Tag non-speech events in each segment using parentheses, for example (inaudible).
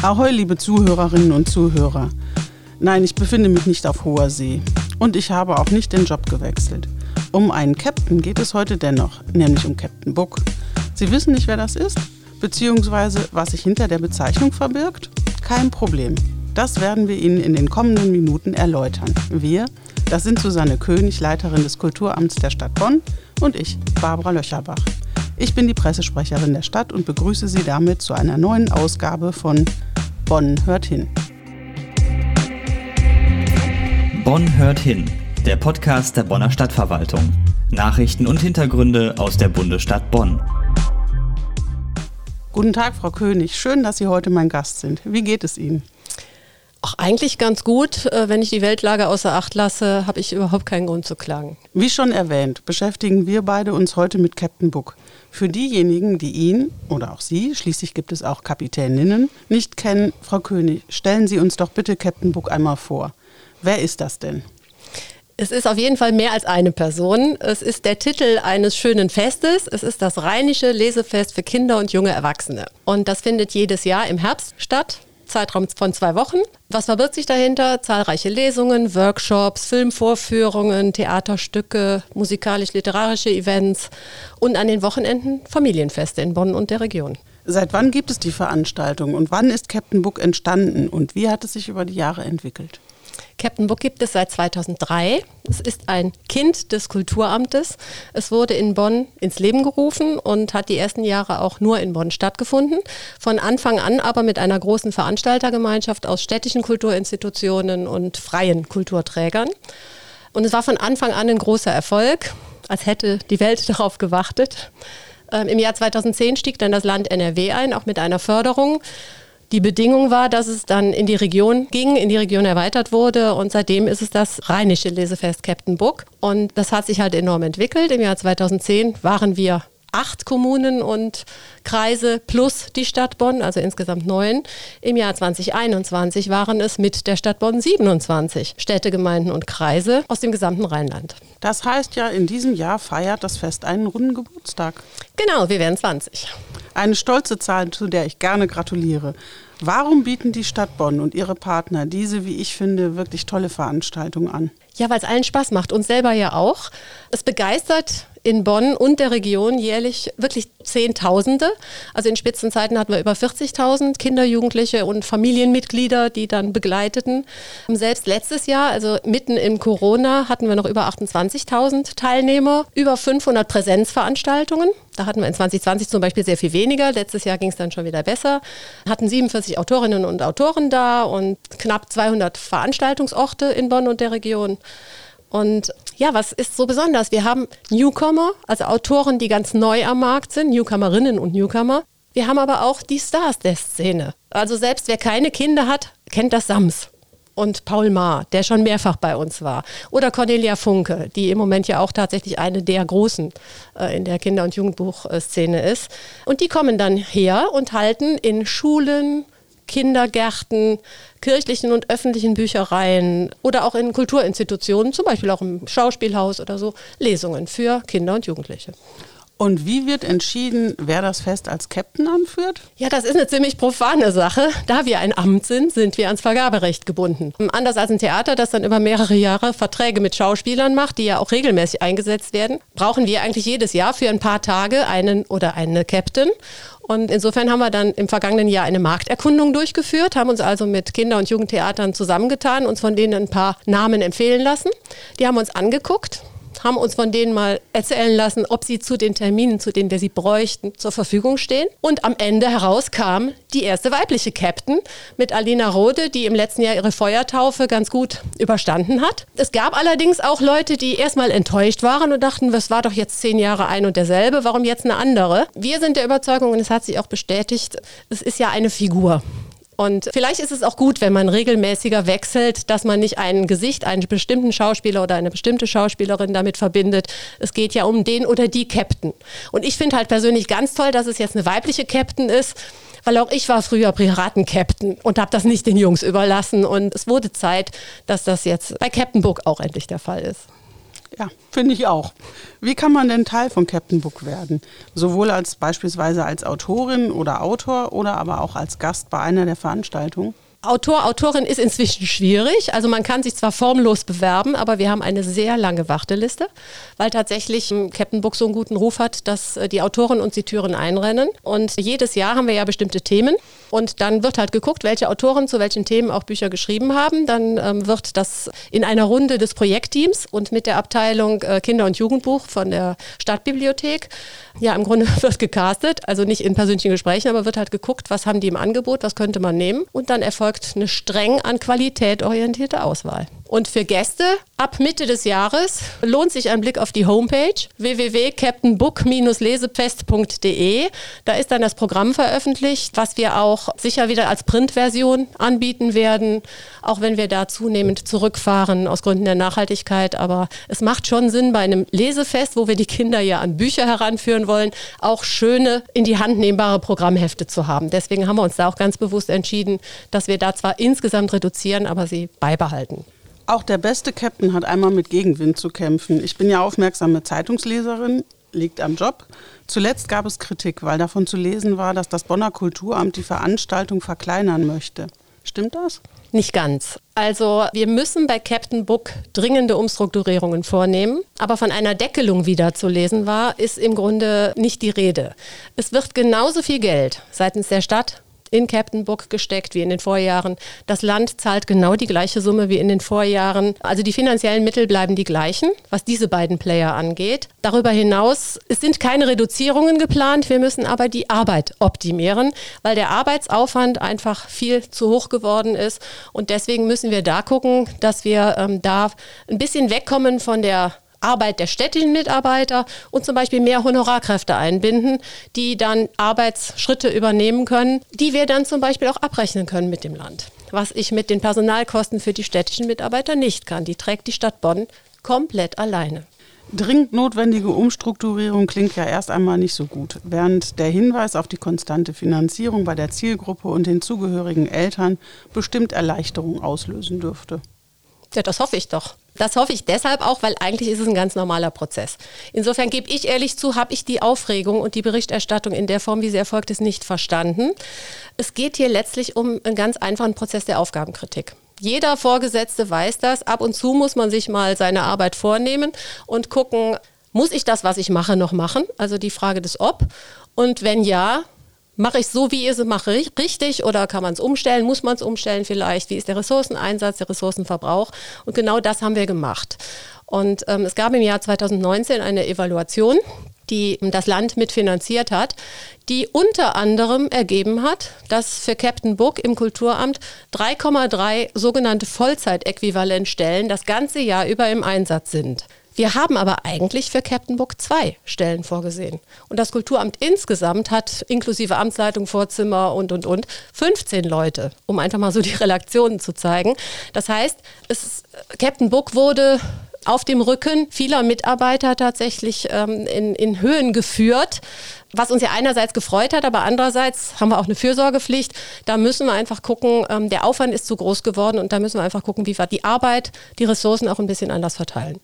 Ahoi, liebe Zuhörerinnen und Zuhörer. Nein, ich befinde mich nicht auf hoher See. Und ich habe auch nicht den Job gewechselt. Um einen Captain geht es heute dennoch, nämlich um Captain Book. Sie wissen nicht, wer das ist? Beziehungsweise, was sich hinter der Bezeichnung verbirgt? Kein Problem. Das werden wir Ihnen in den kommenden Minuten erläutern. Wir, das sind Susanne König, Leiterin des Kulturamts der Stadt Bonn, und ich, Barbara Löcherbach. Ich bin die Pressesprecherin der Stadt und begrüße Sie damit zu einer neuen Ausgabe von Bonn hört hin. Bonn hört hin, der Podcast der Bonner Stadtverwaltung. Nachrichten und Hintergründe aus der Bundesstadt Bonn. Guten Tag, Frau König. Schön, dass Sie heute mein Gast sind. Wie geht es Ihnen? Auch eigentlich ganz gut. Äh, wenn ich die Weltlage außer Acht lasse, habe ich überhaupt keinen Grund zu klagen. Wie schon erwähnt, beschäftigen wir beide uns heute mit Captain Book. Für diejenigen, die ihn oder auch Sie, schließlich gibt es auch Kapitäninnen, nicht kennen, Frau König, stellen Sie uns doch bitte Captain Book einmal vor. Wer ist das denn? Es ist auf jeden Fall mehr als eine Person. Es ist der Titel eines schönen Festes. Es ist das Rheinische Lesefest für Kinder und junge Erwachsene. Und das findet jedes Jahr im Herbst statt. Zeitraum von zwei Wochen. Was verbirgt sich dahinter? Zahlreiche Lesungen, Workshops, Filmvorführungen, Theaterstücke, musikalisch-literarische Events und an den Wochenenden Familienfeste in Bonn und der Region. Seit wann gibt es die Veranstaltung und wann ist Captain Book entstanden und wie hat es sich über die Jahre entwickelt? Captain Book gibt es seit 2003. Es ist ein Kind des Kulturamtes. Es wurde in Bonn ins Leben gerufen und hat die ersten Jahre auch nur in Bonn stattgefunden. Von Anfang an aber mit einer großen Veranstaltergemeinschaft aus städtischen Kulturinstitutionen und freien Kulturträgern. Und es war von Anfang an ein großer Erfolg, als hätte die Welt (laughs) darauf gewartet. Ähm, Im Jahr 2010 stieg dann das Land NRW ein, auch mit einer Förderung. Die Bedingung war, dass es dann in die Region ging, in die Region erweitert wurde und seitdem ist es das rheinische Lesefest Captain Book. Und das hat sich halt enorm entwickelt. Im Jahr 2010 waren wir acht Kommunen und Kreise plus die Stadt Bonn, also insgesamt neun. Im Jahr 2021 waren es mit der Stadt Bonn 27 Städte, Gemeinden und Kreise aus dem gesamten Rheinland. Das heißt ja, in diesem Jahr feiert das Fest einen runden Geburtstag. Genau, wir werden 20. Eine stolze Zahl, zu der ich gerne gratuliere. Warum bieten die Stadt Bonn und ihre Partner diese, wie ich finde, wirklich tolle Veranstaltung an? Ja, weil es allen Spaß macht, uns selber ja auch. Es begeistert in Bonn und der Region jährlich wirklich Zehntausende. Also in Spitzenzeiten hatten wir über 40.000 Kinder, Jugendliche und Familienmitglieder, die dann begleiteten. Selbst letztes Jahr, also mitten im Corona, hatten wir noch über 28.000 Teilnehmer, über 500 Präsenzveranstaltungen. Da hatten wir in 2020 zum Beispiel sehr viel weniger. Letztes Jahr ging es dann schon wieder besser. Hatten 47 Autorinnen und Autoren da und knapp 200 Veranstaltungsorte in Bonn und der Region. Und ja, was ist so besonders? Wir haben Newcomer, also Autoren, die ganz neu am Markt sind, Newcomerinnen und Newcomer. Wir haben aber auch die Stars der Szene. Also selbst wer keine Kinder hat, kennt das Sams. Und Paul Maar, der schon mehrfach bei uns war. Oder Cornelia Funke, die im Moment ja auch tatsächlich eine der großen äh, in der Kinder- und Jugendbuchszene ist. Und die kommen dann her und halten in Schulen, Kindergärten, kirchlichen und öffentlichen Büchereien oder auch in Kulturinstitutionen, zum Beispiel auch im Schauspielhaus oder so, Lesungen für Kinder und Jugendliche. Und wie wird entschieden, wer das Fest als Captain anführt? Ja, das ist eine ziemlich profane Sache. Da wir ein Amt sind, sind wir ans Vergaberecht gebunden. Anders als ein Theater, das dann über mehrere Jahre Verträge mit Schauspielern macht, die ja auch regelmäßig eingesetzt werden, brauchen wir eigentlich jedes Jahr für ein paar Tage einen oder eine Captain. Und insofern haben wir dann im vergangenen Jahr eine Markterkundung durchgeführt, haben uns also mit Kinder- und Jugendtheatern zusammengetan, uns von denen ein paar Namen empfehlen lassen. Die haben uns angeguckt, haben uns von denen mal erzählen lassen, ob sie zu den Terminen, zu denen wir sie bräuchten, zur Verfügung stehen. Und am Ende heraus kam die erste weibliche Captain mit Alina Rode, die im letzten Jahr ihre Feuertaufe ganz gut überstanden hat. Es gab allerdings auch Leute, die erstmal enttäuscht waren und dachten, es war doch jetzt zehn Jahre ein und derselbe, warum jetzt eine andere? Wir sind der Überzeugung, und es hat sich auch bestätigt, es ist ja eine Figur. Und vielleicht ist es auch gut, wenn man regelmäßiger wechselt, dass man nicht ein Gesicht, einen bestimmten Schauspieler oder eine bestimmte Schauspielerin damit verbindet. Es geht ja um den oder die Captain. Und ich finde halt persönlich ganz toll, dass es jetzt eine weibliche Captain ist weil auch ich war früher Piraten-Captain und habe das nicht den Jungs überlassen. Und es wurde Zeit, dass das jetzt bei Captain Book auch endlich der Fall ist. Ja, finde ich auch. Wie kann man denn Teil von Captain Book werden? Sowohl als beispielsweise als Autorin oder Autor oder aber auch als Gast bei einer der Veranstaltungen? Autor, Autorin ist inzwischen schwierig. Also man kann sich zwar formlos bewerben, aber wir haben eine sehr lange Warteliste, weil tatsächlich ähm, Captain Book so einen guten Ruf hat, dass äh, die Autoren uns die Türen einrennen. Und jedes Jahr haben wir ja bestimmte Themen. Und dann wird halt geguckt, welche Autoren zu welchen Themen auch Bücher geschrieben haben. Dann ähm, wird das in einer Runde des Projektteams und mit der Abteilung äh, Kinder- und Jugendbuch von der Stadtbibliothek, ja, im Grunde (laughs) wird gecastet, also nicht in persönlichen Gesprächen, aber wird halt geguckt, was haben die im Angebot, was könnte man nehmen. Und dann erfolgt eine streng an Qualität orientierte Auswahl. Und für Gäste ab Mitte des Jahres lohnt sich ein Blick auf die Homepage www.captainbook-lesefest.de. Da ist dann das Programm veröffentlicht, was wir auch sicher wieder als Printversion anbieten werden, auch wenn wir da zunehmend zurückfahren aus Gründen der Nachhaltigkeit. Aber es macht schon Sinn, bei einem Lesefest, wo wir die Kinder ja an Bücher heranführen wollen, auch schöne, in die Hand nehmbare Programmhefte zu haben. Deswegen haben wir uns da auch ganz bewusst entschieden, dass wir da zwar insgesamt reduzieren, aber sie beibehalten. Auch der beste Captain hat einmal mit Gegenwind zu kämpfen. Ich bin ja aufmerksame Zeitungsleserin, liegt am Job. Zuletzt gab es Kritik, weil davon zu lesen war, dass das Bonner Kulturamt die Veranstaltung verkleinern möchte. Stimmt das? Nicht ganz. Also wir müssen bei Captain Book dringende Umstrukturierungen vornehmen, aber von einer Deckelung wieder zu lesen war, ist im Grunde nicht die Rede. Es wird genauso viel Geld seitens der Stadt in Captain Book gesteckt wie in den Vorjahren. Das Land zahlt genau die gleiche Summe wie in den Vorjahren. Also die finanziellen Mittel bleiben die gleichen, was diese beiden Player angeht. Darüber hinaus es sind keine Reduzierungen geplant. Wir müssen aber die Arbeit optimieren, weil der Arbeitsaufwand einfach viel zu hoch geworden ist. Und deswegen müssen wir da gucken, dass wir ähm, da ein bisschen wegkommen von der Arbeit der städtischen Mitarbeiter und zum Beispiel mehr Honorarkräfte einbinden, die dann Arbeitsschritte übernehmen können, die wir dann zum Beispiel auch abrechnen können mit dem Land. Was ich mit den Personalkosten für die städtischen Mitarbeiter nicht kann. Die trägt die Stadt Bonn komplett alleine. Dringend notwendige Umstrukturierung klingt ja erst einmal nicht so gut, während der Hinweis auf die konstante Finanzierung bei der Zielgruppe und den zugehörigen Eltern bestimmt Erleichterung auslösen dürfte. Ja, das hoffe ich doch. Das hoffe ich deshalb auch, weil eigentlich ist es ein ganz normaler Prozess. Insofern gebe ich ehrlich zu, habe ich die Aufregung und die Berichterstattung in der Form, wie sie erfolgt ist, nicht verstanden. Es geht hier letztlich um einen ganz einfachen Prozess der Aufgabenkritik. Jeder Vorgesetzte weiß das. Ab und zu muss man sich mal seine Arbeit vornehmen und gucken, muss ich das, was ich mache, noch machen? Also die Frage des Ob. Und wenn ja, Mache ich so, wie ich es mache, richtig oder kann man es umstellen? Muss man es umstellen vielleicht? Wie ist der Ressourceneinsatz, der Ressourcenverbrauch? Und genau das haben wir gemacht. Und ähm, es gab im Jahr 2019 eine Evaluation, die das Land mitfinanziert hat, die unter anderem ergeben hat, dass für Captain Book im Kulturamt 3,3 sogenannte Vollzeitäquivalentstellen das ganze Jahr über im Einsatz sind. Wir haben aber eigentlich für Captain Book zwei Stellen vorgesehen. Und das Kulturamt insgesamt hat inklusive Amtsleitung, Vorzimmer und, und, und 15 Leute, um einfach mal so die Relationen zu zeigen. Das heißt, es, Captain Book wurde auf dem Rücken vieler Mitarbeiter tatsächlich ähm, in, in Höhen geführt, was uns ja einerseits gefreut hat, aber andererseits haben wir auch eine Fürsorgepflicht. Da müssen wir einfach gucken, ähm, der Aufwand ist zu groß geworden und da müssen wir einfach gucken, wie wir die Arbeit, die Ressourcen auch ein bisschen anders verteilen.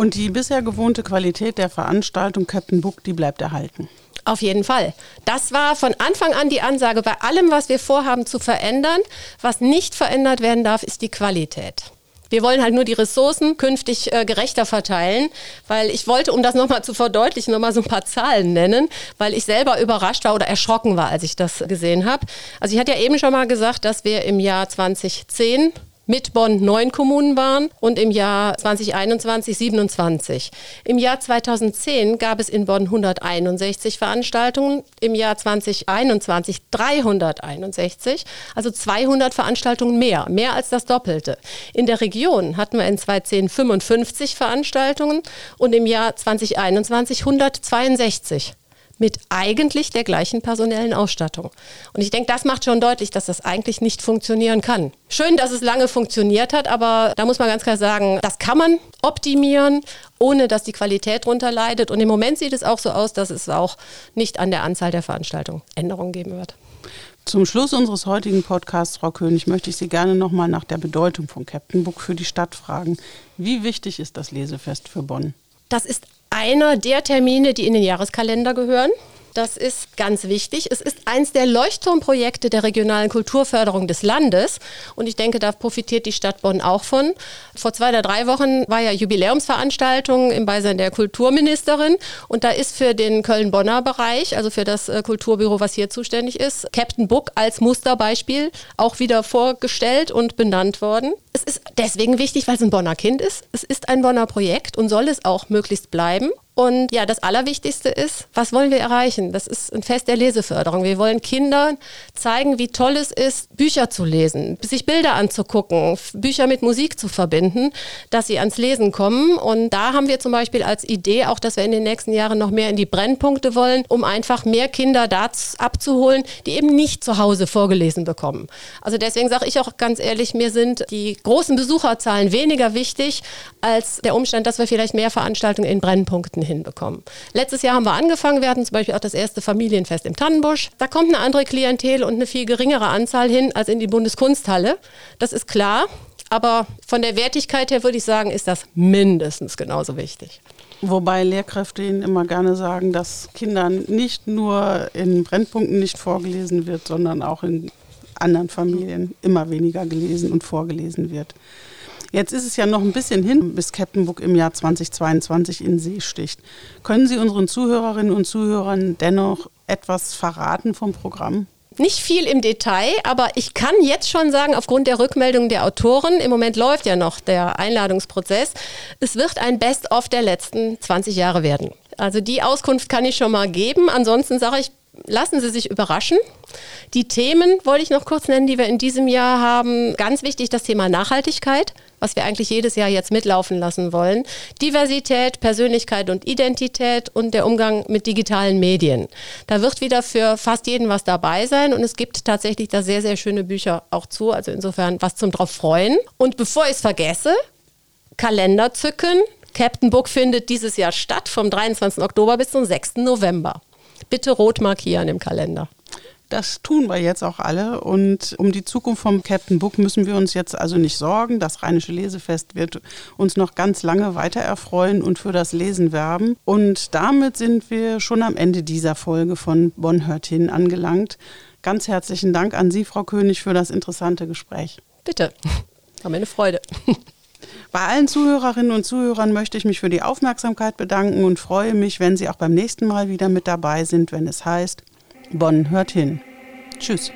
Und die bisher gewohnte Qualität der Veranstaltung Captain Book, die bleibt erhalten. Auf jeden Fall. Das war von Anfang an die Ansage. Bei allem, was wir vorhaben zu verändern, was nicht verändert werden darf, ist die Qualität. Wir wollen halt nur die Ressourcen künftig äh, gerechter verteilen, weil ich wollte, um das nochmal zu verdeutlichen, nochmal so ein paar Zahlen nennen, weil ich selber überrascht war oder erschrocken war, als ich das gesehen habe. Also ich hatte ja eben schon mal gesagt, dass wir im Jahr 2010 mit Bonn neun Kommunen waren und im Jahr 2021 27. Im Jahr 2010 gab es in Bonn 161 Veranstaltungen, im Jahr 2021 361, also 200 Veranstaltungen mehr, mehr als das Doppelte. In der Region hatten wir in 2010 55 Veranstaltungen und im Jahr 2021 162 mit eigentlich der gleichen personellen Ausstattung. Und ich denke, das macht schon deutlich, dass das eigentlich nicht funktionieren kann. Schön, dass es lange funktioniert hat, aber da muss man ganz klar sagen, das kann man optimieren, ohne dass die Qualität darunter leidet. Und im Moment sieht es auch so aus, dass es auch nicht an der Anzahl der Veranstaltungen Änderungen geben wird. Zum Schluss unseres heutigen Podcasts, Frau König, möchte ich Sie gerne nochmal nach der Bedeutung von Captain Book für die Stadt fragen. Wie wichtig ist das Lesefest für Bonn? Das ist einer der Termine, die in den Jahreskalender gehören. Das ist ganz wichtig. Es ist eins der Leuchtturmprojekte der regionalen Kulturförderung des Landes. Und ich denke, da profitiert die Stadt Bonn auch von. Vor zwei oder drei Wochen war ja Jubiläumsveranstaltung im Beisein der Kulturministerin. Und da ist für den Köln-Bonner Bereich, also für das äh, Kulturbüro, was hier zuständig ist, Captain Book als Musterbeispiel auch wieder vorgestellt und benannt worden. Es ist deswegen wichtig, weil es ein Bonner Kind ist. Es ist ein Bonner Projekt und soll es auch möglichst bleiben. Und ja, das Allerwichtigste ist, was wollen wir erreichen? Das ist ein Fest der Leseförderung. Wir wollen Kindern zeigen, wie toll es ist, Bücher zu lesen, sich Bilder anzugucken, Bücher mit Musik zu verbinden, dass sie ans Lesen kommen. Und da haben wir zum Beispiel als Idee auch, dass wir in den nächsten Jahren noch mehr in die Brennpunkte wollen, um einfach mehr Kinder da abzuholen, die eben nicht zu Hause vorgelesen bekommen. Also deswegen sage ich auch ganz ehrlich, mir sind die großen Besucherzahlen weniger wichtig als der Umstand, dass wir vielleicht mehr Veranstaltungen in Brennpunkten hinbekommen. Letztes Jahr haben wir angefangen, wir hatten zum Beispiel auch das erste Familienfest im Tannenbusch. Da kommt eine andere Klientel und eine viel geringere Anzahl hin als in die Bundeskunsthalle. Das ist klar. Aber von der Wertigkeit her würde ich sagen, ist das mindestens genauso wichtig. Wobei Lehrkräfte Ihnen immer gerne sagen, dass Kindern nicht nur in Brennpunkten nicht vorgelesen wird, sondern auch in anderen Familien immer weniger gelesen und vorgelesen wird. Jetzt ist es ja noch ein bisschen hin, bis Captain im Jahr 2022 in See sticht. Können Sie unseren Zuhörerinnen und Zuhörern dennoch etwas verraten vom Programm? Nicht viel im Detail, aber ich kann jetzt schon sagen, aufgrund der Rückmeldung der Autoren, im Moment läuft ja noch der Einladungsprozess, es wird ein Best-of der letzten 20 Jahre werden. Also die Auskunft kann ich schon mal geben. Ansonsten sage ich, lassen Sie sich überraschen. Die Themen wollte ich noch kurz nennen, die wir in diesem Jahr haben. Ganz wichtig das Thema Nachhaltigkeit, was wir eigentlich jedes Jahr jetzt mitlaufen lassen wollen. Diversität, Persönlichkeit und Identität und der Umgang mit digitalen Medien. Da wird wieder für fast jeden was dabei sein und es gibt tatsächlich da sehr, sehr schöne Bücher auch zu. Also insofern was zum drauf freuen. Und bevor ich es vergesse, Kalender zücken. Captain Book findet dieses Jahr statt, vom 23. Oktober bis zum 6. November bitte rot markieren im Kalender. Das tun wir jetzt auch alle. Und um die Zukunft vom Captain Book müssen wir uns jetzt also nicht sorgen. Das Rheinische Lesefest wird uns noch ganz lange weiter erfreuen und für das Lesen werben. Und damit sind wir schon am Ende dieser Folge von Bonn hört hin angelangt. Ganz herzlichen Dank an Sie, Frau König, für das interessante Gespräch. Bitte. War mir eine Freude. (laughs) Bei allen Zuhörerinnen und Zuhörern möchte ich mich für die Aufmerksamkeit bedanken und freue mich, wenn Sie auch beim nächsten Mal wieder mit dabei sind, wenn es heißt, Bonn hört hin. Tschüss.